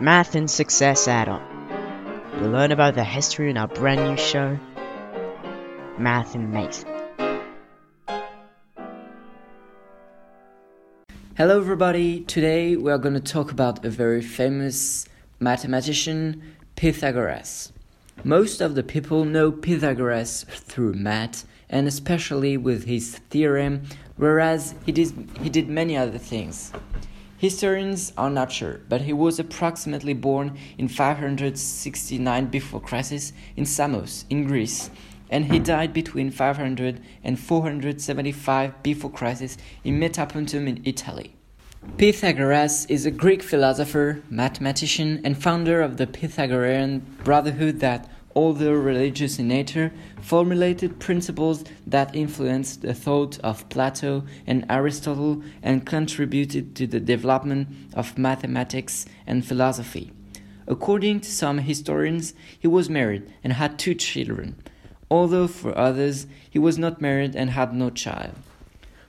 Math and Success Add-on. You'll learn about the history in our brand new show, Math and Mason. Hello, everybody. Today we are going to talk about a very famous mathematician, Pythagoras. Most of the people know Pythagoras through math and especially with his theorem, whereas he did, he did many other things. Historians are not sure, but he was approximately born in 569 before Christ in Samos, in Greece, and he died between 500 and 475 before Christ in Metapontum in Italy. Pythagoras is a Greek philosopher, mathematician, and founder of the Pythagorean Brotherhood that although religious in nature, formulated principles that influenced the thought of Plato and Aristotle and contributed to the development of mathematics and philosophy. According to some historians, he was married and had two children, although for others, he was not married and had no child.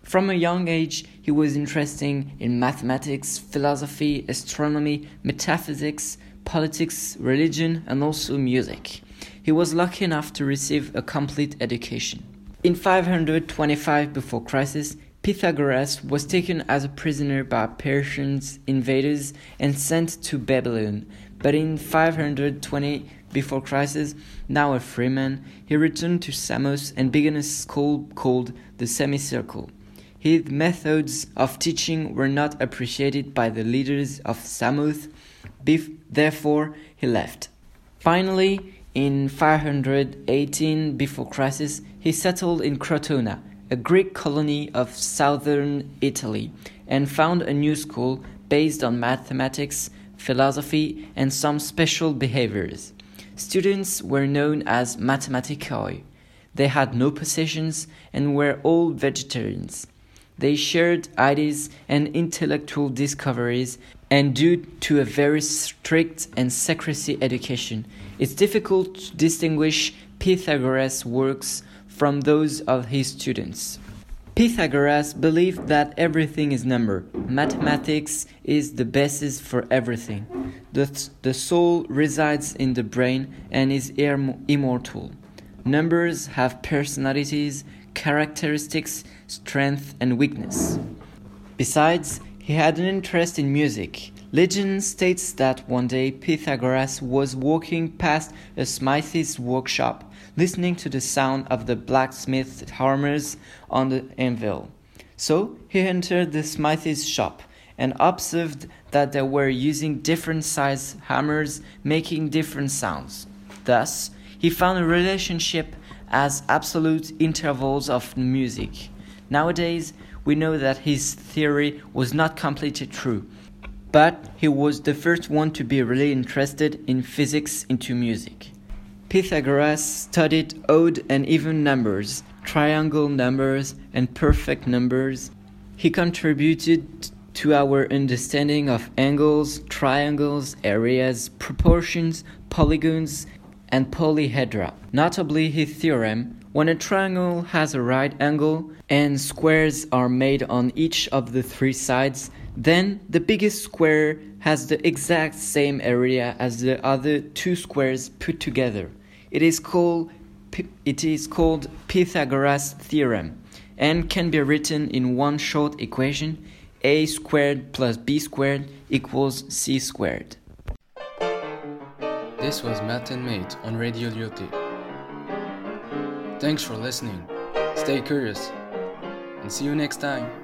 From a young age, he was interested in mathematics, philosophy, astronomy, metaphysics, politics, religion, and also music he was lucky enough to receive a complete education. In 525 before Christ, Pythagoras was taken as a prisoner by Persian invaders and sent to Babylon. But in 520 before Christ, now a free man, he returned to Samos and began a school called the Semicircle. His methods of teaching were not appreciated by the leaders of Samos, therefore he left. Finally, in 518 before Christ, he settled in Crotona, a Greek colony of southern Italy, and found a new school based on mathematics, philosophy, and some special behaviors. Students were known as Mathematicoi. They had no possessions and were all vegetarians. They shared ideas and intellectual discoveries, and due to a very strict and secrecy education, it's difficult to distinguish Pythagoras' works from those of his students. Pythagoras believed that everything is number. Mathematics is the basis for everything. The, the soul resides in the brain and is immortal. Numbers have personalities, characteristics, strength, and weakness. Besides, he had an interest in music. Legend states that one day Pythagoras was walking past a smith's workshop, listening to the sound of the blacksmith's hammers on the anvil. So he entered the smith's shop and observed that they were using different sized hammers making different sounds. Thus, he found a relationship as absolute intervals of music. Nowadays, we know that his theory was not completely true but he was the first one to be really interested in physics into music. Pythagoras studied odd and even numbers, triangle numbers, and perfect numbers. He contributed to our understanding of angles, triangles, areas, proportions, polygons, and polyhedra. Notably, his theorem when a triangle has a right angle and squares are made on each of the three sides, then the biggest square has the exact same area as the other two squares put together. It is called it is called Pythagoras theorem and can be written in one short equation a squared plus b squared equals c squared. This was Matt and Mate on Radio Lyoté. Thanks for listening. Stay curious and see you next time.